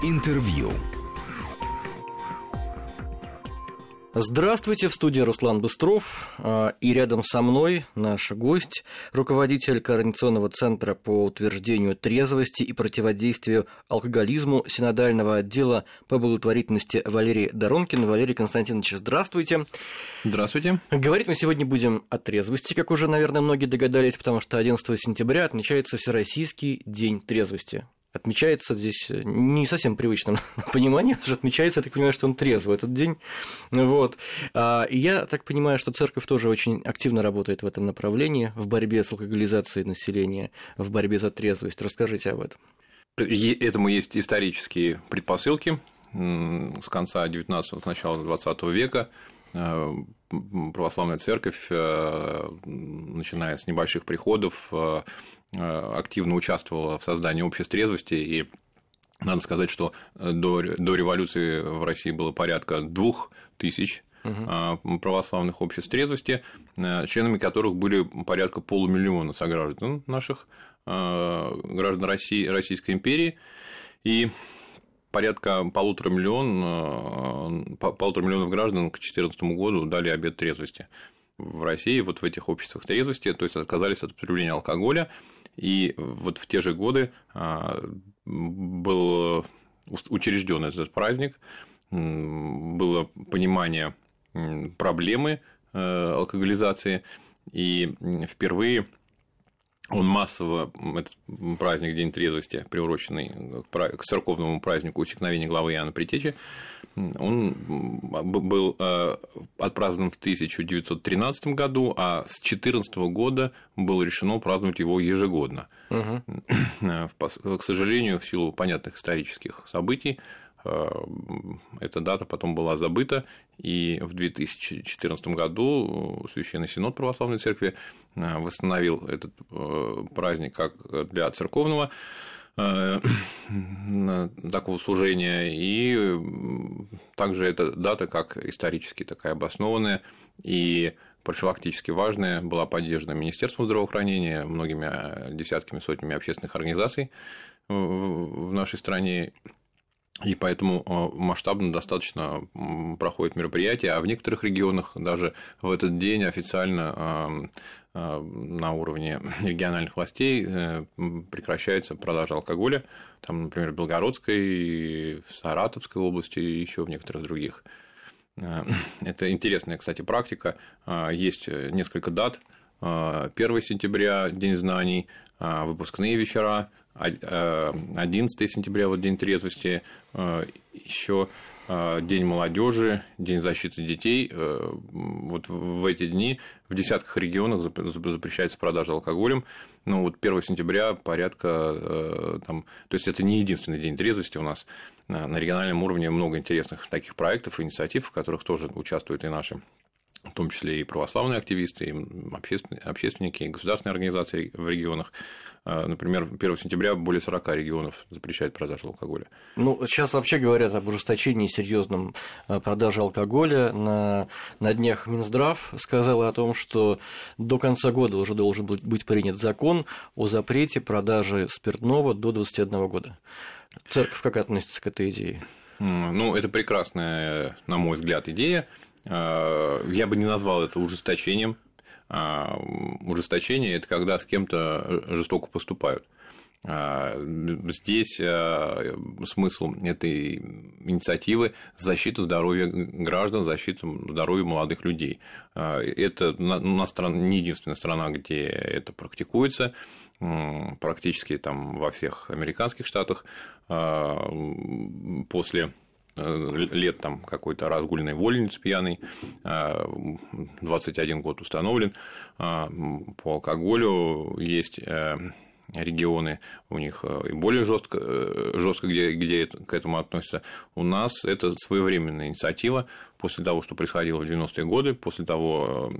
Интервью. Здравствуйте, в студии Руслан Быстров, а, и рядом со мной наш гость, руководитель Координационного центра по утверждению трезвости и противодействию алкоголизму Синодального отдела по благотворительности Валерий Доронкин. Валерий Константинович, здравствуйте. Здравствуйте. Говорить мы сегодня будем о трезвости, как уже, наверное, многие догадались, потому что 11 сентября отмечается Всероссийский день трезвости отмечается здесь э, не совсем привычным пониманием, потому что отмечается, я так понимаю, что он трезвый этот день. Вот. А, и я так понимаю, что церковь тоже очень активно работает в этом направлении, в борьбе с алкоголизацией населения, в борьбе за трезвость. Расскажите об этом. Этому есть исторические предпосылки. С конца 19-го, с начала 20 века э, православная церковь, э, начиная с небольших приходов, активно участвовала в создании общества трезвости. И надо сказать, что до, до революции в России было порядка двух тысяч угу. православных обществ трезвости, э, членами которых были порядка полумиллиона сограждан наших граждан России, Российской империи, и порядка полутора, миллион, полутора миллионов граждан к 2014 году дали обет трезвости в России, вот в этих обществах трезвости, то есть отказались от употребления алкоголя, и вот в те же годы а, был учрежден этот праздник, было понимание проблемы э, алкоголизации, и впервые он массово, этот праздник День трезвости, приуроченный к церковному празднику усекновения главы Иоанна Притечи, он был э, отпразднован в 1913 году, а с 2014 года было решено праздновать его ежегодно. Угу. К сожалению, в силу понятных исторических событий, эта дата потом была забыта, и в 2014 году Священный Синод Православной Церкви восстановил этот праздник как для церковного Э, такого служения, и также эта дата, как исторически такая обоснованная и профилактически важная, была поддержана Министерством здравоохранения, многими э, десятками, сотнями общественных организаций в нашей стране, и поэтому э, масштабно достаточно проходит мероприятие, а в некоторых регионах даже в этот день официально э, на уровне региональных властей э, прекращается продажа алкоголя, там, например, в Белгородской, в Саратовской области и еще в некоторых других. Это интересная, кстати, практика. Есть несколько дат. 1 сентября – День знаний, выпускные вечера, 11 э, сентября, вот День трезвости, э, еще э, День молодежи, День защиты детей. Вот в эти дни в десятках регионах запрещается продажа алкоголем. Ну, вот 1 сентября порядка там, то есть это не единственный день трезвости у нас. На региональном уровне много интересных таких проектов, инициатив, в которых тоже участвуют и наши в том числе и православные активисты, и общественники, и государственные организации в регионах. А, например, 1 сентября более 40 регионов запрещают продажу алкоголя. Ну, сейчас вообще говорят об ужесточении серьезном а, продажи алкоголя. На, на днях Минздрав сказал о том, что до конца года уже должен быть принят закон о запрете продажи спиртного до 21 года. Церковь как относится к этой идее? Ну, это прекрасная, на мой взгляд, идея. А, я бы не назвал это ужесточением. А, ужесточение – это когда с кем-то жестоко поступают. А, здесь смысл этой инициативы – защита здоровья граждан, защита здоровья молодых людей. Это у нас не единственная страна, где это практикуется. Практически там во всех американских штатах после лет там какой-то разгульной вольниц пьяный, 21 год установлен, а, по алкоголю есть э, регионы, у них э, и более жестко, жестко где, где к этому относятся. У нас это своевременная инициатива после того, что происходило в 90-е годы, после того,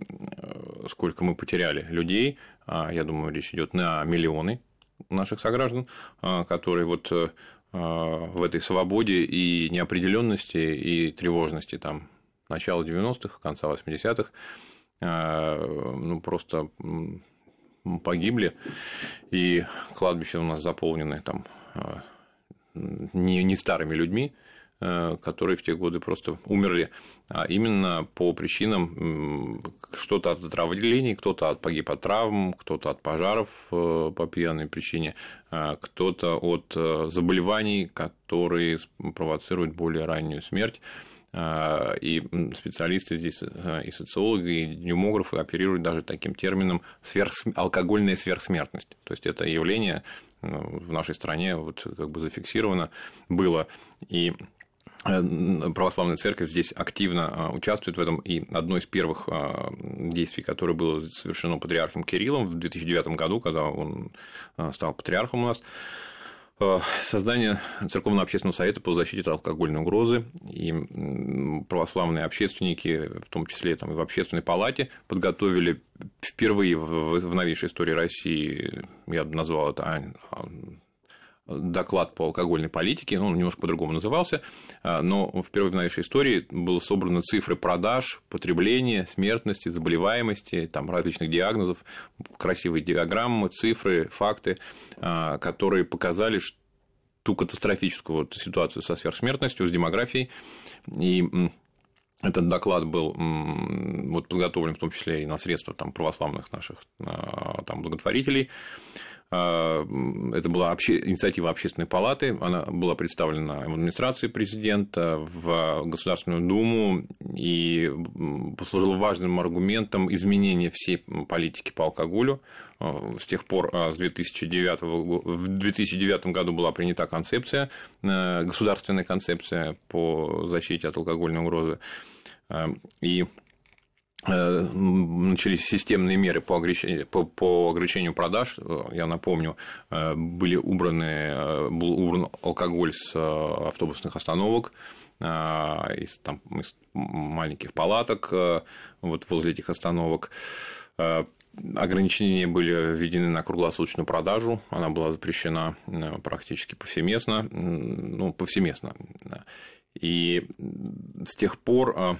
сколько мы потеряли людей, я думаю, речь идет на миллионы наших сограждан, которые вот в этой свободе и неопределенности и тревожности там начала 90-х, конца 80-х, а, ну, просто погибли, и кладбища у нас заполнены там а, не, не старыми людьми, Э, которые в те годы просто умерли, а именно по причинам что-то от отравлений, кто-то от погиб от травм, кто-то от пожаров э, по пьяной причине, а кто-то от э, заболеваний, которые провоцируют более раннюю смерть. И специалисты здесь, и социологи, и демографы оперируют даже таким термином сверх... алкогольная сверхсмертность. То есть это явление в нашей стране вот как бы зафиксировано было. И Э, православная церковь здесь активно а, участвует в этом, и одно из первых а, действий, которое было совершено патриархом Кириллом в 2009 году, когда он а, стал патриархом у нас, создание Церковного общественного совета по защите от алкогольной угрозы, и православные общественники, в том числе там, и в общественной палате, подготовили впервые в новейшей истории России, я бы назвал это доклад по алкогольной политике, он немножко по-другому назывался, а, но впервые в нашей истории было собраны цифры продаж, потребления, смертности, заболеваемости, там различных диагнозов, красивые диаграммы, цифры, факты, а, которые показали, ту катастрофическую вот ситуацию со сверхсмертностью, с демографией. И этот доклад был вот, подготовлен в том числе и на средства там, православных наших а, там, благотворителей. А, это была обще... инициатива Общественной палаты, она была представлена в администрации президента, в Государственную Думу и послужила важным аргументом изменения всей политики по алкоголю. А, с тех пор, а, с 2009, в 2009 году была принята концепция, государственная концепция по защите от алкогольной угрозы. И начались системные меры по ограничению, по, по ограничению продаж. Я напомню, э, были убраны, был убран алкоголь с э, автобусных остановок, из, там, из маленьких палаток вот возле этих остановок. Ограничения были введены на круглосуточную продажу, она была запрещена практически повсеместно, ну, повсеместно. И с тех пор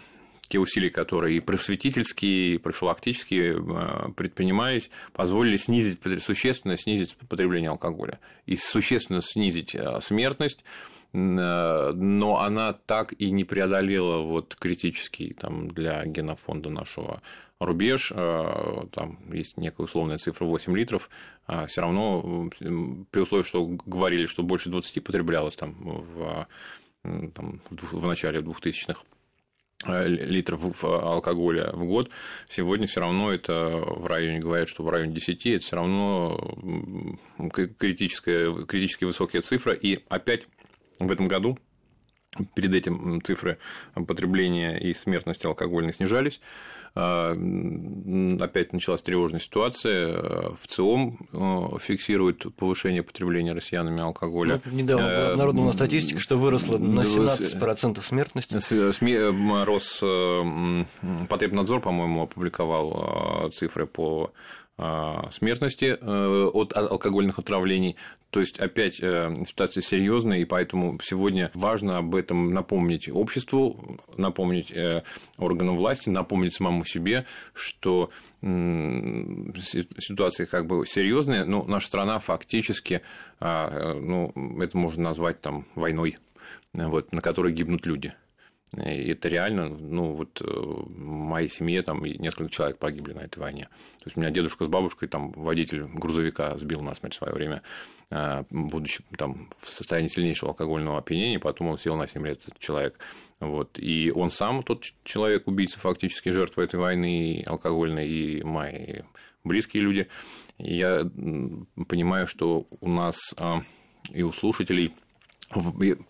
те усилия, которые и просветительские, и профилактические э, предпринимались, позволили снизить, существенно снизить потребление алкоголя и существенно снизить э, смертность, э, но она так и не преодолела вот критический там, для генофонда нашего рубеж, там есть некая условная цифра 8 литров, а все равно при условии, что говорили, что больше 20 потреблялось там в, там, в начале 2000-х Э, литров алкоголя в год, сегодня все равно это в районе, говорят, что в районе 10, это все равно критическая, критически высокая цифра. И опять в этом году перед этим цифры потребления и смертности алкогольной снижались. А, опять началась тревожная ситуация. В целом э, фиксирует повышение потребления россиянами алкоголя. Ну, недавно была народная статистика, что выросла на 17% смертности. Э, рос Потребнадзор, по-моему, опубликовал э, цифры по смертности э, от алкогольных отравлений. То есть, опять э, ситуация серьезная, и поэтому сегодня важно об этом напомнить обществу, напомнить э, органам власти, напомнить самому себе, что ситуация как бы серьезная, но наша страна фактически, а, ну, это можно назвать там войной, вот, на которой гибнут люди. И это реально, ну, вот э, в моей семье там несколько человек погибли на этой войне. То есть у меня дедушка с бабушкой, там водитель грузовика сбил насмерть в свое время, а, будучи там в состоянии сильнейшего алкогольного опьянения, потом он сел на 7 лет, этот человек. Вот. И он сам, тот человек, убийца, фактически жертва этой войны алкогольной, и мои близкие люди. Я понимаю, что у нас а, и у слушателей –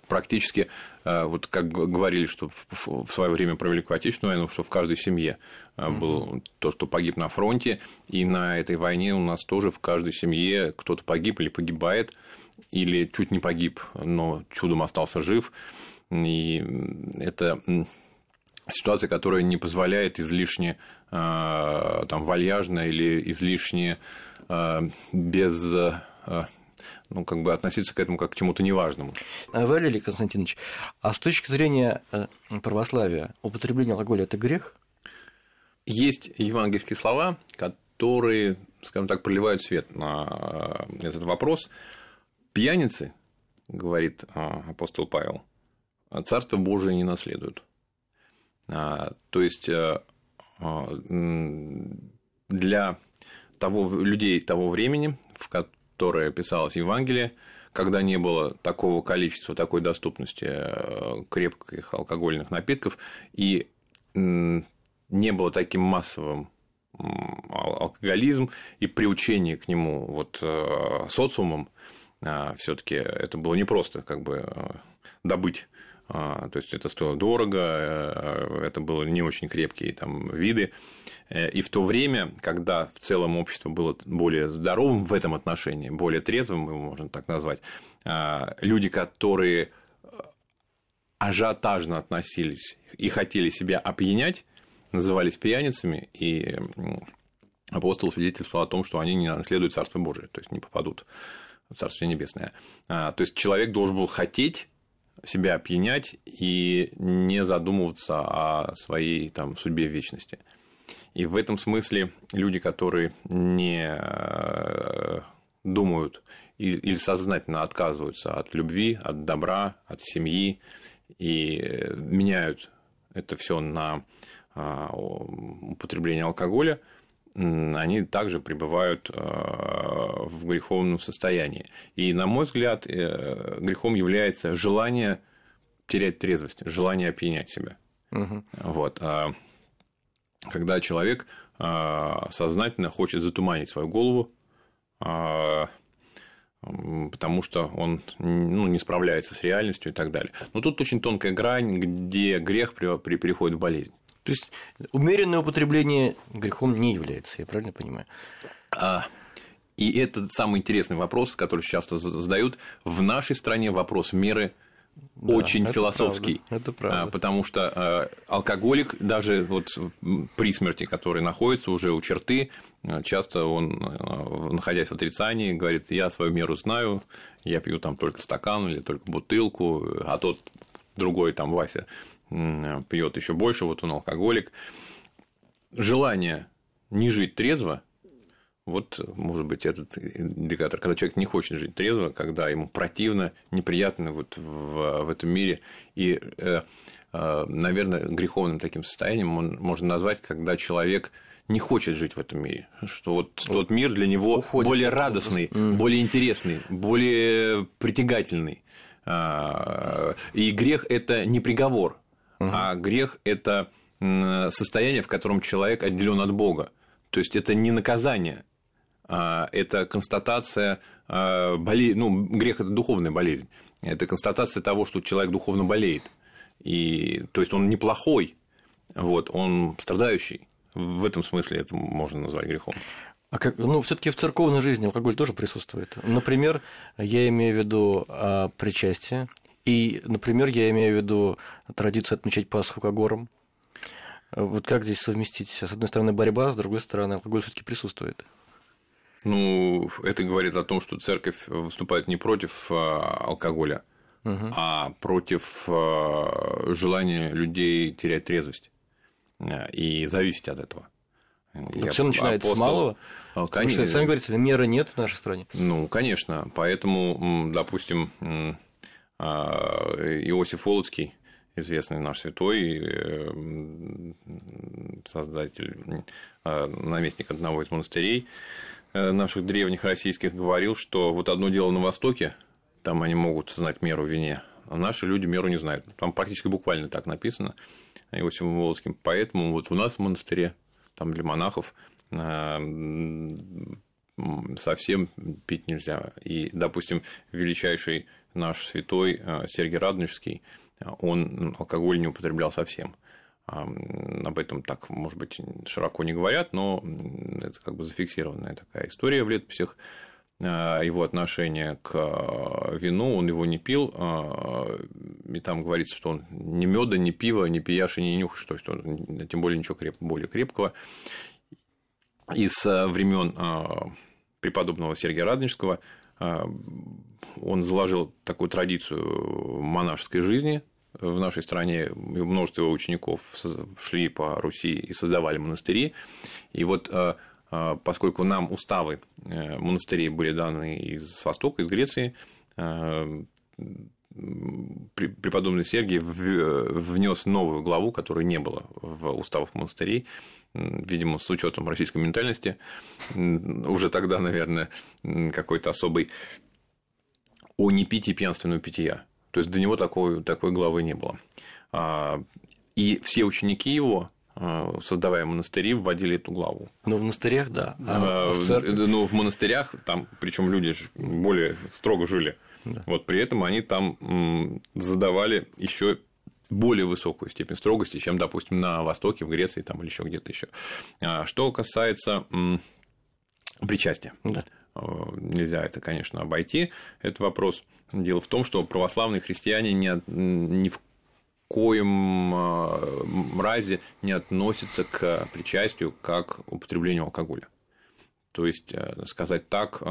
практически, э, вот как говорили, что в свое время про Великую Отечественную войну, что в каждой семье э, был тот, кто погиб на фронте, и на этой войне у нас тоже в каждой семье кто-то погиб или погибает, или чуть не погиб, но чудом остался жив. И это ситуация, которая не позволяет излишне э, там, вальяжно или излишне без ну, как бы относиться к этому как к чему-то неважному. А, Валерий Константинович, а с точки зрения э, православия употребление алкоголя – это грех? Есть евангельские слова, которые, скажем так, проливают свет на э, этот вопрос. Пьяницы говорит апостол Павел, Царство Божие не наследуют. То есть для того, людей того времени, в которое писалось Евангелие, когда не было такого количества, такой доступности э, крепких алкогольных напитков, и не было таким массовым алкоголизм и приучение к нему вот э, социумом, а, все-таки это было непросто как бы э, добыть то есть это стоило дорого, это было не очень крепкие там виды. И в то время, когда в целом общество было более здоровым в этом отношении, более трезвым, его можно так назвать, а, люди, которые ажиотажно относились и хотели себя опьянять, назывались пьяницами, и апостол свидетельствовал о том, что они не наследуют Царство Божие, то есть не попадут в Царствие Небесное. А, то есть человек должен был хотеть себя опьянять и не задумываться о своей там, судьбе вечности. И в этом смысле люди, которые не э, думают или сознательно отказываются от любви, от добра, от семьи и меняют это все на а, употребление алкоголя, они также пребывают а, в греховном состоянии. И, на мой взгляд, э, грехом является желание терять трезвость, желание опьянять себя. Угу. Вот. А когда человек сознательно хочет затуманить свою голову, потому что он ну, не справляется с реальностью и так далее. Но тут очень тонкая грань, где грех переходит в болезнь. То есть умеренное употребление грехом не является, я правильно понимаю? А, и это самый интересный вопрос, который часто задают. В нашей стране вопрос меры да, очень это философский. Правда, это правда. Потому что э, алкоголик, даже вот при смерти, который находится уже у черты, э, часто он, находясь в отрицании, говорит, я свою меру знаю, я пью там только стакан или только бутылку, а тот другой там Вася пьет еще больше, вот он алкоголик. Желание не жить трезво вот, может быть, этот индикатор, когда человек не хочет жить трезво, когда ему противно, неприятно вот в, в этом мире. И, э, э, наверное, греховным таким состоянием можно назвать, когда человек не хочет жить в этом мире, что вот тот мир для него Уходит более радостный, mm. более интересный, более притягательный. А, и грех это не приговор, mm. а грех это состояние, в котором человек отделен от Бога. То есть это не наказание, а, это констатация а, болезни, ну, грех – это духовная болезнь, это констатация того, что человек духовно болеет, и, то есть он неплохой, вот, он страдающий, в этом смысле это можно назвать грехом. А как, ну, все-таки в церковной жизни алкоголь тоже присутствует. Например, я имею в виду а, причастие, и, например, я имею в виду традицию отмечать Пасху Кагором. Вот как здесь совместить? С одной стороны борьба, с другой стороны алкоголь все-таки присутствует. Ну, это говорит о том, что церковь выступает не против а, алкоголя, угу. а против а, желания людей терять трезвость и зависеть от этого. Все начинается апостол... с малого. А, конечно. Что, сами говорите, меры нет в нашей стране. Ну, конечно. Поэтому, допустим, Иосиф Волоцкий, известный наш святой, э, создатель, наместник одного из монастырей, Э, наших древних российских говорил, что вот одно дело на Востоке, там они могут знать меру вине, а наши люди меру не знают. Там практически буквально так написано Иосифом Володским. Поэтому вот у нас в монастыре, там для монахов, э, совсем пить нельзя. И, допустим, величайший наш святой э, Сергий Радонежский, он алкоголь не употреблял совсем об этом так, может быть, широко не говорят, но это как бы зафиксированная такая история в летописях а, его отношение к вину, он его не пил, и там говорится, что он ни меда, ни пива, ни пияши, ни нюх, то есть он, тем более ничего креп, более крепкого. Из времен преподобного Сергия Радонежского он заложил такую традицию монашеской жизни, в нашей стране множество учеников шли по Руси и создавали монастыри. И вот э, э, поскольку нам уставы э, монастырей были даны из Востока, из Греции, преподобный Сергий внес новую главу, которой не было в уставах монастырей, видимо, с учетом российской ментальности, уже тогда, наверное, какой-то особый о непитии пьянственного питья. То есть до него такой, такой главы не было. А, и все ученики его, а, создавая монастыри, вводили эту главу. Ну, в монастырях, да. А, а в церкви? Ну, в монастырях, там, причем люди более строго жили. Да. Вот при этом они там задавали еще более высокую степень строгости, чем, допустим, на Востоке, в Греции там, или еще где-то еще. Что касается причастия. Да. Нельзя это, конечно, обойти, этот вопрос. Дело в том, что православные христиане не, ни в коем разе не относятся к причастию как к употреблению алкоголя. То есть, э, сказать так,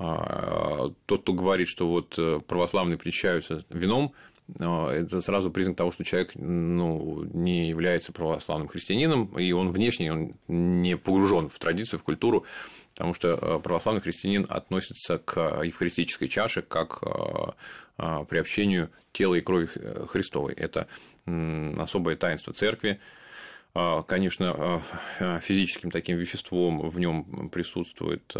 а, тот, кто говорит, что вот э, православные причащаются вином, а, это сразу признак того, что человек ну, не является православным христианином, и он внешне он не погружен в традицию, в культуру, потому что э, православный христианин относится к евхаристической чаше как э, приобщению тела и крови Христовой. Это особое таинство церкви, конечно, физическим таким веществом в нем присутствует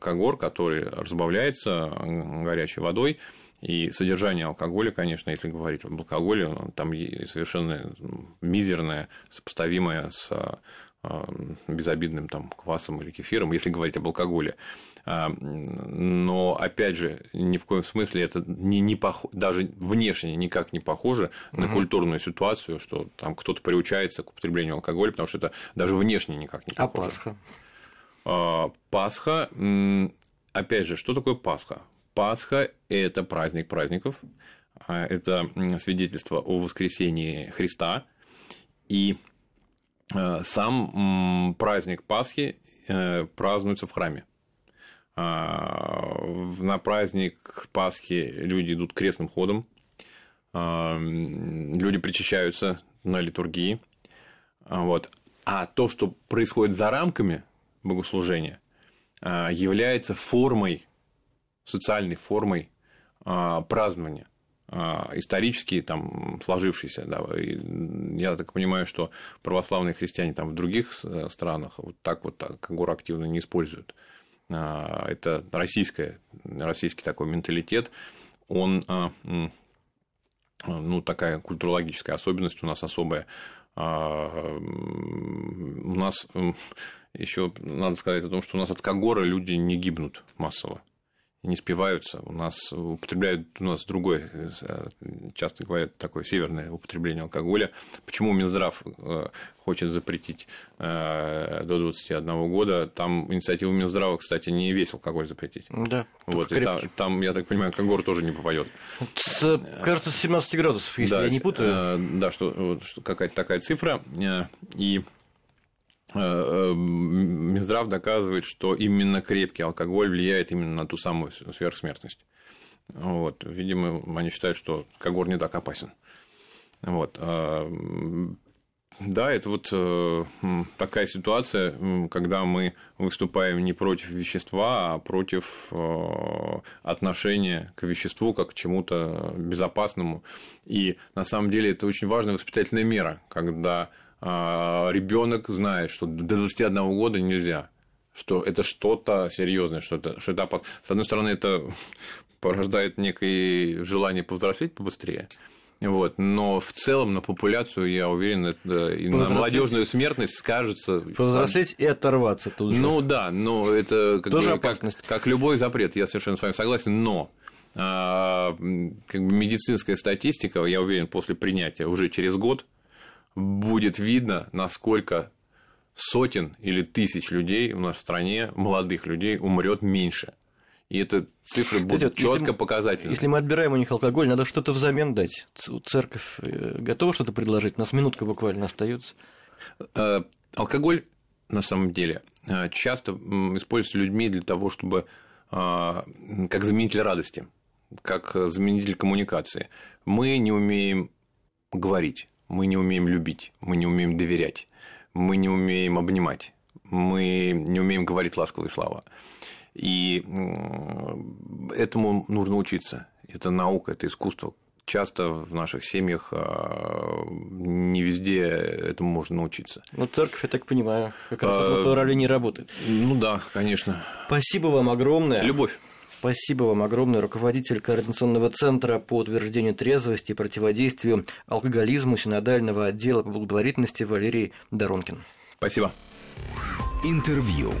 когор, который разбавляется горячей водой. И содержание алкоголя, конечно, если говорить об алкоголе, там совершенно мизерное, сопоставимое с безобидным там, квасом или кефиром, если говорить об алкоголе. А, но, опять же, ни в коем смысле это не, не пох... даже внешне никак не похоже на угу. культурную ситуацию, что там кто-то приучается к употреблению алкоголя, потому что это даже внешне никак не а похоже. А Пасха? А, Пасха, опять же, что такое Пасха? Пасха – это праздник праздников, а, это свидетельство о воскресении Христа, и сам праздник Пасхи э, празднуется в храме. А, на праздник Пасхи люди идут крестным ходом, а, люди причащаются на литургии. А, вот. А то, что происходит за рамками богослужения, является формой, социальной формой празднования исторически там сложившийся, да, я так понимаю, что православные христиане там в других странах вот так вот так, активно не используют. А, это российская, российский такой менталитет, он а, ну, такая культурологическая особенность у нас особая. А, у нас еще надо сказать о том, что у нас от Кагора люди не гибнут массово не спиваются. У нас употребляют у нас другое, э, часто говорят, такое северное употребление алкоголя. Почему Минздрав э, хочет запретить э, до 21 года? Там инициатива Минздрава, кстати, не весь алкоголь запретить. Да. Вот, и там, там, я так понимаю, Когор тоже не попадет. С, кажется, с 17 градусов, если да, я не путаю. Да, что, что какая-то такая цифра. И Минздрав доказывает, что именно крепкий алкоголь влияет именно на ту самую сверхсмертность. Вот. Видимо, они считают, что когор не так опасен. Вот. А, да, это вот э, такая ситуация, когда мы выступаем не против вещества, а против отношения к веществу как к чему-то безопасному. И на самом деле это очень важная воспитательная мера, когда ребенок знает, что до 21 года нельзя, что это что-то серьезное, что это, что это опасно. С одной стороны, это порождает некое желание повзрослеть побыстрее. Вот. Но в целом на популяцию, я уверен, это и на молодежную смертность скажется. Повзрослеть и оторваться тут же. Ну да, но это как, Тоже бы, как, как любой запрет, я совершенно с вами согласен, но а, как бы медицинская статистика, я уверен, после принятия уже через год будет видно, насколько сотен или тысяч людей у нас в стране, молодых людей, умрет меньше. И это цифры будут четко показательны. Если мы отбираем у них алкоголь, надо что-то взамен дать. Церковь э, готова что-то предложить? У нас минутка буквально остается. Э, алкоголь, на самом деле, э, часто используется людьми для того, чтобы как заменитель радости, как заменитель коммуникации. Мы не умеем говорить мы не умеем любить, мы не умеем доверять, мы не умеем обнимать, мы не умеем говорить ласковые слова. И этому нужно учиться. Это наука, это искусство. Часто в наших семьях а, не везде этому можно научиться. Ну, церковь, я так понимаю, как раз в этом направлении работает. Ну да, конечно. Спасибо вам огромное. Любовь. Спасибо вам огромное, руководитель Координационного центра по утверждению трезвости и противодействию алкоголизму синодального отдела по благотворительности Валерий Доронкин. Спасибо. Интервью.